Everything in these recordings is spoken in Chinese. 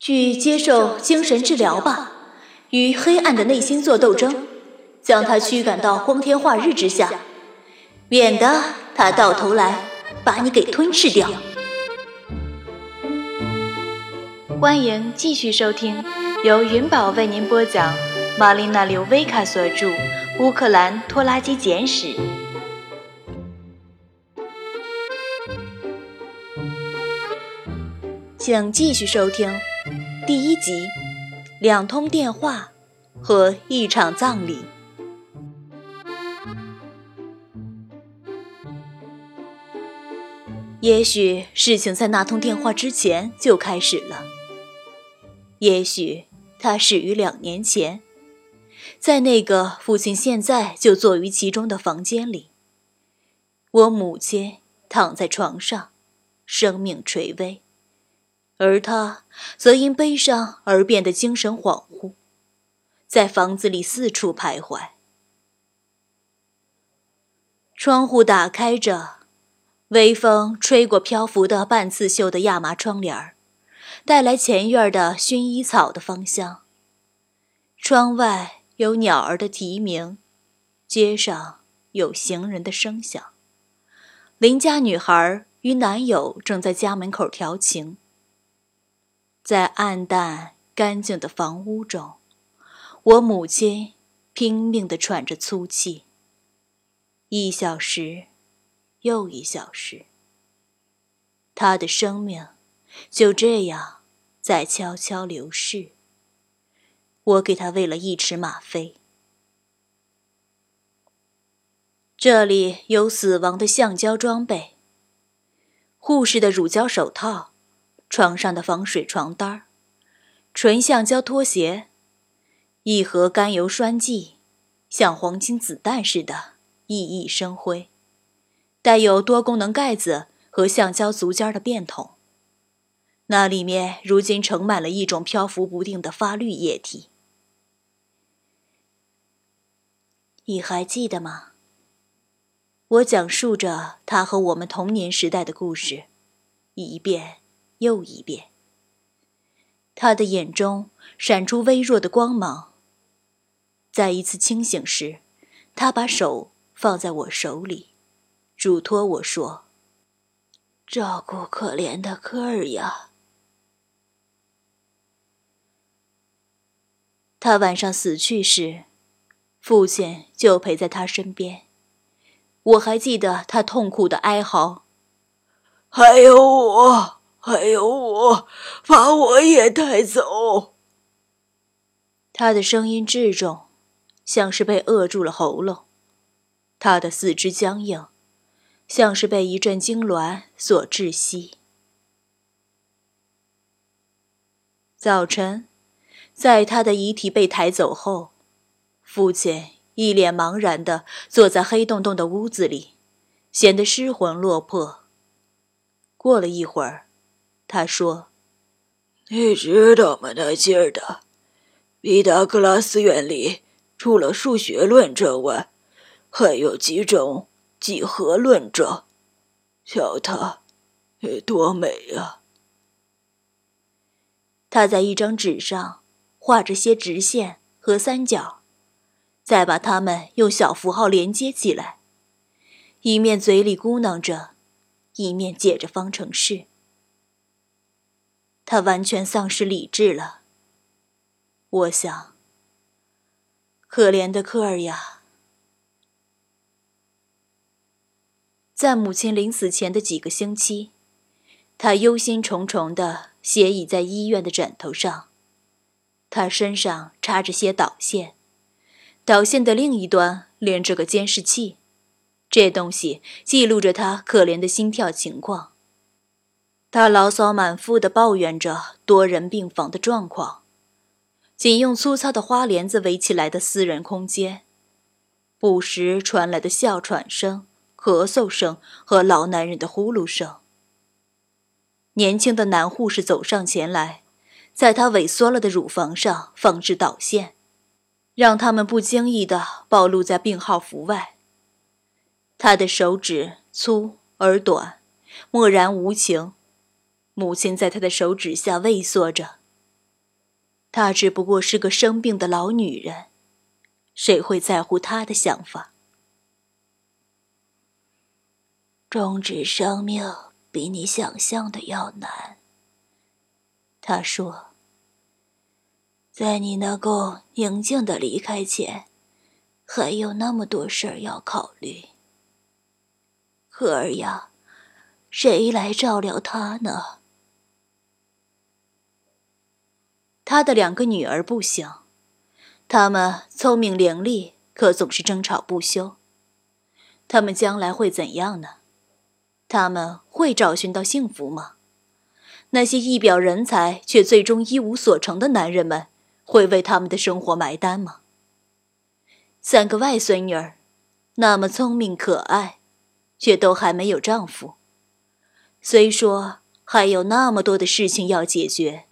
去接受精神治疗吧，与黑暗的内心做斗争，将它驱赶到光天化日之下，免得它到头来把你给吞噬掉。欢迎继续收听，由云宝为您播讲，玛丽娜·刘维卡所著《乌克兰拖拉机简史》。请继续收听第一集：两通电话和一场葬礼。也许事情在那通电话之前就开始了。也许它始于两年前，在那个父亲现在就坐于其中的房间里。我母亲躺在床上，生命垂危。而他则因悲伤而变得精神恍惚，在房子里四处徘徊。窗户打开着，微风吹过漂浮的半刺绣的亚麻窗帘儿，带来前院的薰衣草的芳香。窗外有鸟儿的啼鸣，街上有行人的声响。邻家女孩与男友正在家门口调情。在暗淡干净的房屋中，我母亲拼命地喘着粗气。一小时，又一小时，她的生命就这样在悄悄流逝。我给她喂了一匙吗啡。这里有死亡的橡胶装备，护士的乳胶手套。床上的防水床单纯橡胶拖鞋，一盒甘油栓剂，像黄金子弹似的熠熠生辉，带有多功能盖子和橡胶足尖的便桶，那里面如今盛满了一种漂浮不定的发绿液体。你还记得吗？我讲述着他和我们童年时代的故事，一遍。又一遍。他的眼中闪出微弱的光芒。在一次清醒时，他把手放在我手里，嘱托我说：“照顾可怜的科尔呀。”他晚上死去时，父亲就陪在他身边。我还记得他痛苦的哀嚎：“还有我。”还有我，把我也带走。他的声音质重，像是被扼住了喉咙；他的四肢僵硬，像是被一阵痉挛所窒息。早晨，在他的遗体被抬走后，父亲一脸茫然的坐在黑洞洞的屋子里，显得失魂落魄。过了一会儿。他说：“你知道吗？那劲儿的，毕达哥拉斯原理除了数学论证外，还有几种几何论证。瞧它，多美呀！”他在一张纸上画着些直线和三角，再把它们用小符号连接起来，一面嘴里咕囔着，一面解着方程式。他完全丧失理智了。我想，可怜的科尔呀，在母亲临死前的几个星期，他忧心忡忡地斜倚在医院的枕头上，他身上插着些导线，导线的另一端连着个监视器，这东西记录着他可怜的心跳情况。他牢骚满腹地抱怨着多人病房的状况，仅用粗糙的花帘子围起来的私人空间，不时传来的哮喘声、咳嗽声和老男人的呼噜声。年轻的男护士走上前来，在他萎缩了的乳房上放置导线，让他们不经意地暴露在病号服外。他的手指粗而短，漠然无情。母亲在他的手指下畏缩着，她只不过是个生病的老女人，谁会在乎她的想法？终止生命比你想象的要难。他说：“在你能够宁静的离开前，还有那么多事儿要考虑。可儿呀，谁来照料他呢？”他的两个女儿不行，她们聪明伶俐，可总是争吵不休。他们将来会怎样呢？他们会找寻到幸福吗？那些一表人才却最终一无所成的男人们，会为他们的生活埋单吗？三个外孙女儿，那么聪明可爱，却都还没有丈夫。虽说还有那么多的事情要解决，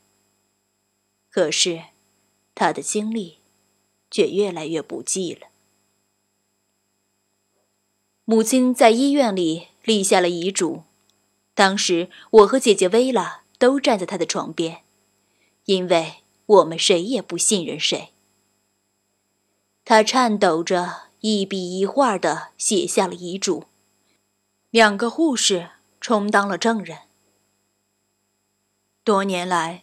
可是，他的精力却越来越不济了。母亲在医院里立下了遗嘱，当时我和姐姐薇拉。都站在他的床边，因为我们谁也不信任谁。他颤抖着一笔一画的写下了遗嘱，两个护士充当了证人。多年来，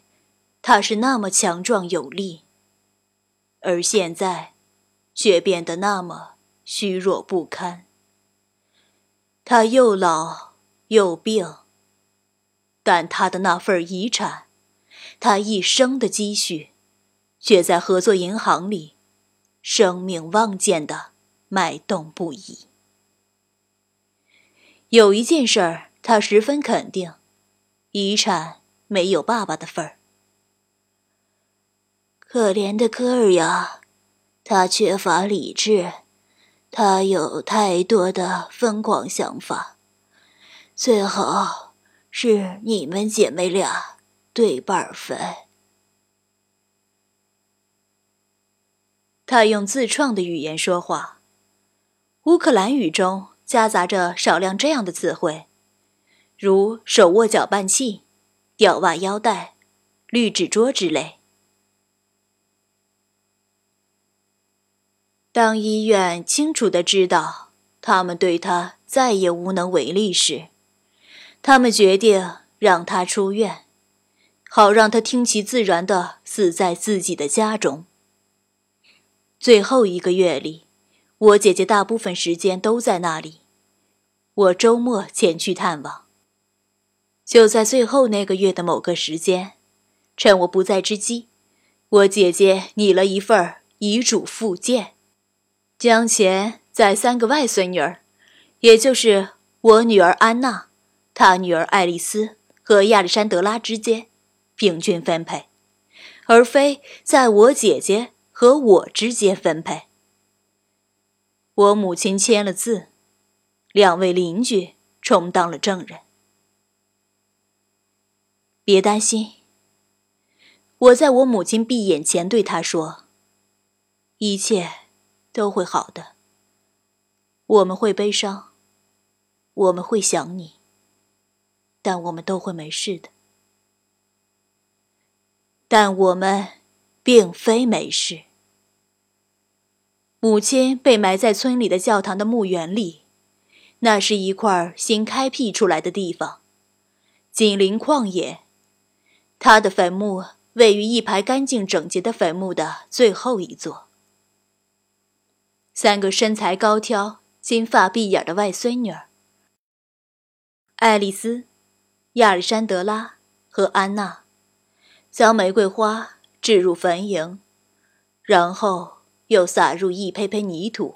他是那么强壮有力，而现在，却变得那么虚弱不堪。他又老又病。但他的那份遗产，他一生的积蓄，却在合作银行里，生命望见的脉动不已。有一件事儿，他十分肯定：遗产没有爸爸的份儿。可怜的科尔呀，他缺乏理智，他有太多的疯狂想法，最好。是你们姐妹俩对半分。他用自创的语言说话，乌克兰语中夹杂着少量这样的词汇，如手握搅拌器、吊袜腰带、绿纸桌之类。当医院清楚的知道他们对他再也无能为力时，他们决定让他出院，好让他听其自然的死在自己的家中。最后一个月里，我姐姐大部分时间都在那里，我周末前去探望。就在最后那个月的某个时间，趁我不在之机，我姐姐拟了一份遗嘱附件，将钱在三个外孙女儿，也就是我女儿安娜。她女儿爱丽丝和亚历山德拉之间平均分配，而非在我姐姐和我之间分配。我母亲签了字，两位邻居充当了证人。别担心，我在我母亲闭眼前对她说：“一切都会好的。我们会悲伤，我们会想你。”但我们都会没事的。但我们并非没事。母亲被埋在村里的教堂的墓园里，那是一块新开辟出来的地方，紧邻旷野。她的坟墓位于一排干净整洁的坟墓的最后一座。三个身材高挑、金发碧眼的外孙女儿，爱丽丝。亚历山德拉和安娜将玫瑰花置入坟茔，然后又撒入一胚胚泥土。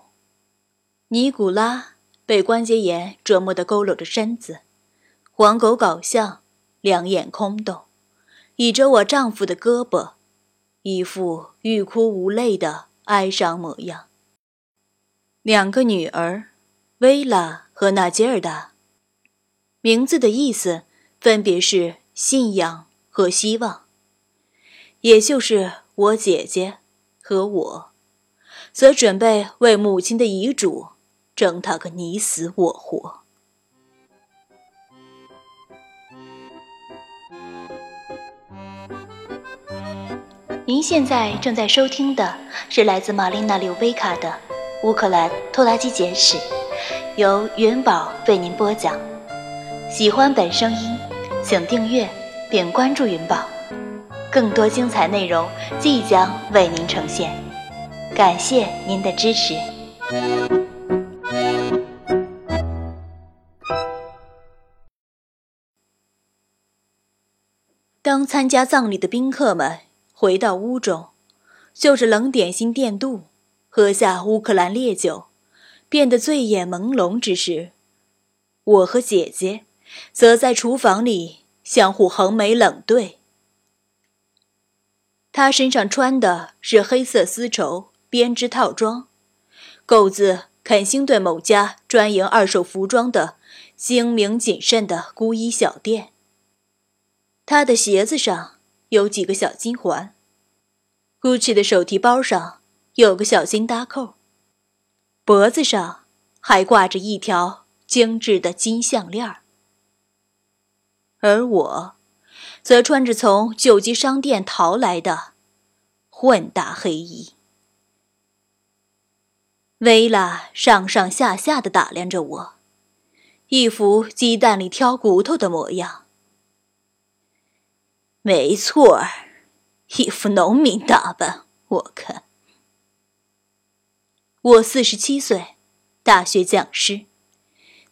尼古拉被关节炎折磨得佝偻着身子，黄狗搞笑，两眼空洞，倚着我丈夫的胳膊，一副欲哭无泪的哀伤模样。两个女儿，薇拉和纳吉尔达，名字的意思。分别是信仰和希望，也就是我姐姐和我，则准备为母亲的遗嘱争他个你死我活。您现在正在收听的是来自玛丽娜·柳贝卡的《乌克兰拖拉机简史》，由云宝为您播讲。喜欢本声音，请订阅并关注云宝，更多精彩内容即将为您呈现。感谢您的支持。当参加葬礼的宾客们回到屋中，就是冷点心垫肚，喝下乌克兰烈酒，变得醉眼朦胧之时，我和姐姐则在厨房里相互横眉冷对。她身上穿的是黑色丝绸编织套装，购自肯辛顿某家专营二手服装的精明谨慎的孤衣小店。他的鞋子上有几个小金环，Gucci 的手提包上有个小金搭扣，脖子上还挂着一条精致的金项链而我，则穿着从救急商店淘来的混搭黑衣。薇拉上上下下的打量着我，一副鸡蛋里挑骨头的模样。没错儿，一副农民打扮。我看，我四十七岁，大学讲师，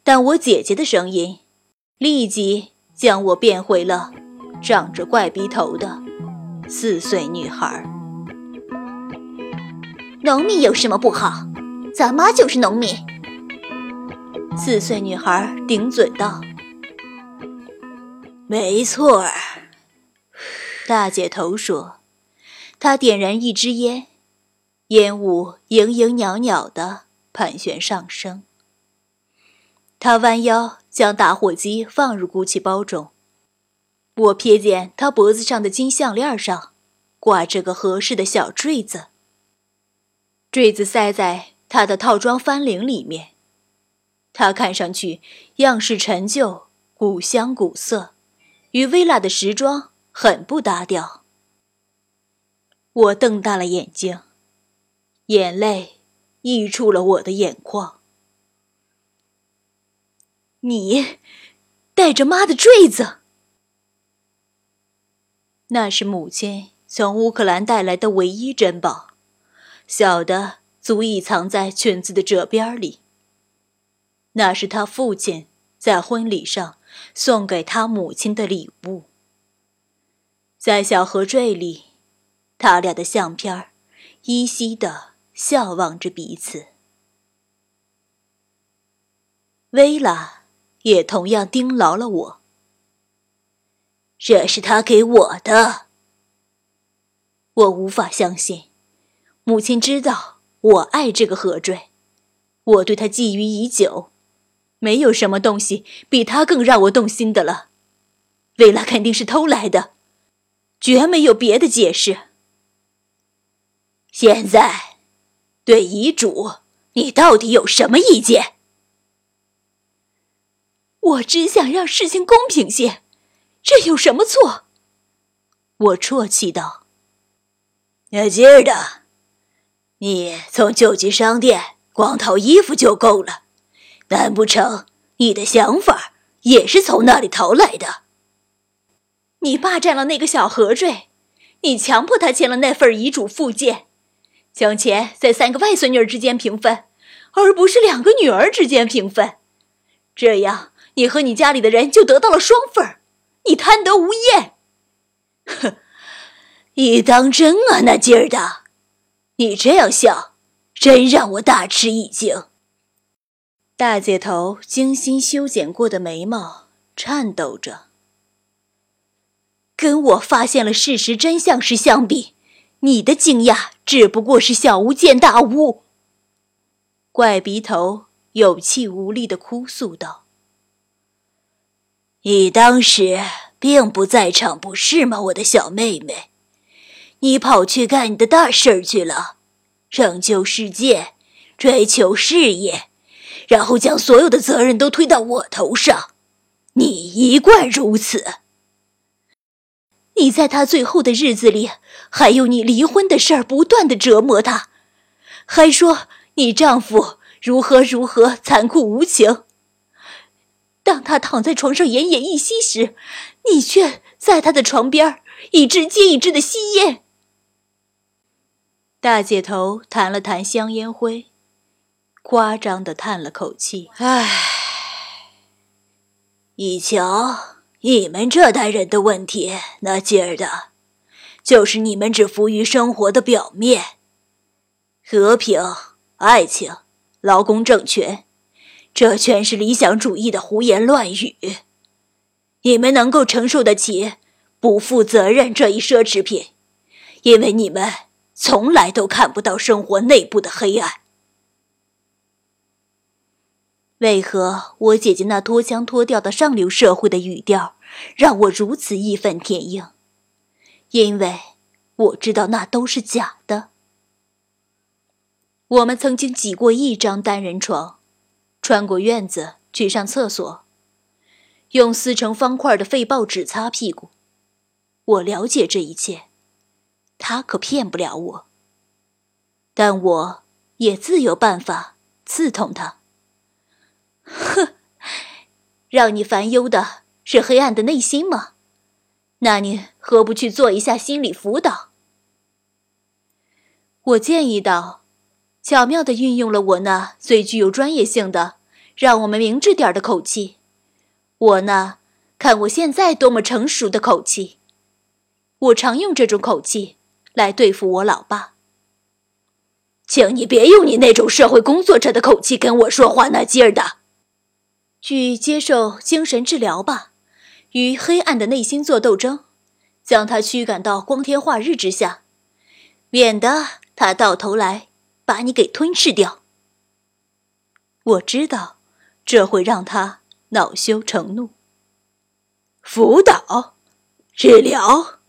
但我姐姐的声音立即将我变回了长着怪鼻头的四岁女孩。农民有什么不好？咱妈就是农民。四岁女孩顶嘴道：“没错儿。”大姐头说：“她点燃一支烟，烟雾萦萦袅袅的盘旋上升。他弯腰将打火机放入鼓气包中。我瞥见他脖子上的金项链上挂着个合适的小坠子，坠子塞在他的套装翻领里面。他看上去样式陈旧、古香古色，与薇拉的时装。很不搭调。我瞪大了眼睛，眼泪溢出了我的眼眶。你带着妈的坠子，那是母亲从乌克兰带来的唯一珍宝，小的足以藏在裙子的褶边里。那是他父亲在婚礼上送给他母亲的礼物。在小河坠里，他俩的相片依稀的笑望着彼此。薇拉也同样盯牢了我。这是他给我的。我无法相信，母亲知道我爱这个河坠，我对他觊觎已久，没有什么东西比他更让我动心的了。薇拉肯定是偷来的。绝没有别的解释。现在，对遗嘱，你到底有什么意见？我只想让事情公平些，这有什么错？我啜泣道：“那今儿的，你从救济商店光淘衣服就够了，难不成你的想法也是从那里淘来的？”你霸占了那个小何坠，你强迫他签了那份遗嘱附件，将钱在三个外孙女之间平分，而不是两个女儿之间平分。这样，你和你家里的人就得到了双份你贪得无厌。哼，你当真啊？那劲儿的，你这样笑，真让我大吃一惊。大姐头精心修剪过的眉毛颤抖着。跟我发现了事实真相时相比，你的惊讶只不过是小巫见大巫。怪鼻头有气无力的哭诉道：“你当时并不在场，不是吗，我的小妹妹？你跑去干你的大事儿去了，拯救世界，追求事业，然后将所有的责任都推到我头上。你一贯如此。”你在他最后的日子里，还有你离婚的事儿不断的折磨他，还说你丈夫如何如何残酷无情。当他躺在床上奄奄一息时，你却在他的床边一支接一支的吸烟。大姐头弹了弹香烟灰，夸张的叹了口气：“唉，一瞧。”你们这代人的问题，那劲儿的，就是你们只服于生活的表面，和平、爱情、劳工政权，这全是理想主义的胡言乱语。你们能够承受得起不负责任这一奢侈品，因为你们从来都看不到生活内部的黑暗。为何我姐姐那脱腔脱调的上流社会的语调让我如此义愤填膺？因为我知道那都是假的。我们曾经挤过一张单人床，穿过院子去上厕所，用撕成方块的废报纸擦屁股。我了解这一切，他可骗不了我。但我也自有办法刺痛他。哼，让你烦忧的是黑暗的内心吗？那你何不去做一下心理辅导？我建议道，巧妙的运用了我那最具有专业性的“让我们明智点的口气”，我那看我现在多么成熟的口气。我常用这种口气来对付我老爸。请你别用你那种社会工作者的口气跟我说话，那劲儿的。去接受精神治疗吧，与黑暗的内心做斗争，将他驱赶到光天化日之下，免得他到头来把你给吞噬掉。我知道，这会让他恼羞成怒。辅导、治疗，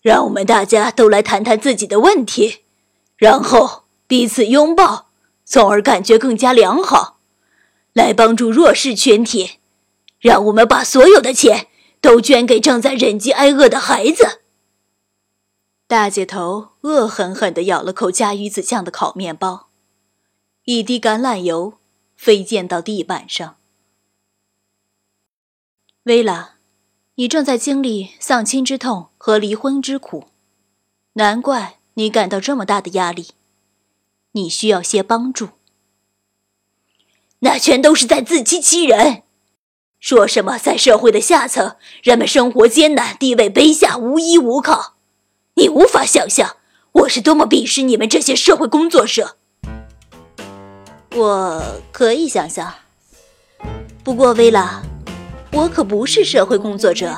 让我们大家都来谈谈自己的问题，然后彼此拥抱，从而感觉更加良好。来帮助弱势群体，让我们把所有的钱都捐给正在忍饥挨饿的孩子。大姐头恶狠狠地咬了口加鱼子酱的烤面包，一滴橄榄油飞溅到地板上。薇拉，你正在经历丧亲之痛和离婚之苦，难怪你感到这么大的压力。你需要些帮助。那全都是在自欺欺人，说什么在社会的下层，人们生活艰难，地位卑下，无依无靠。你无法想象我是多么鄙视你们这些社会工作者。我可以想象，不过薇拉，我可不是社会工作者。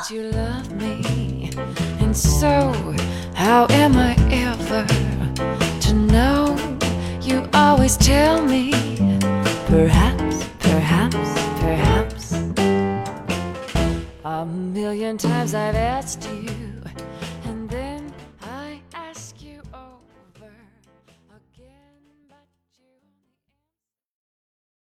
A million times I've asked you.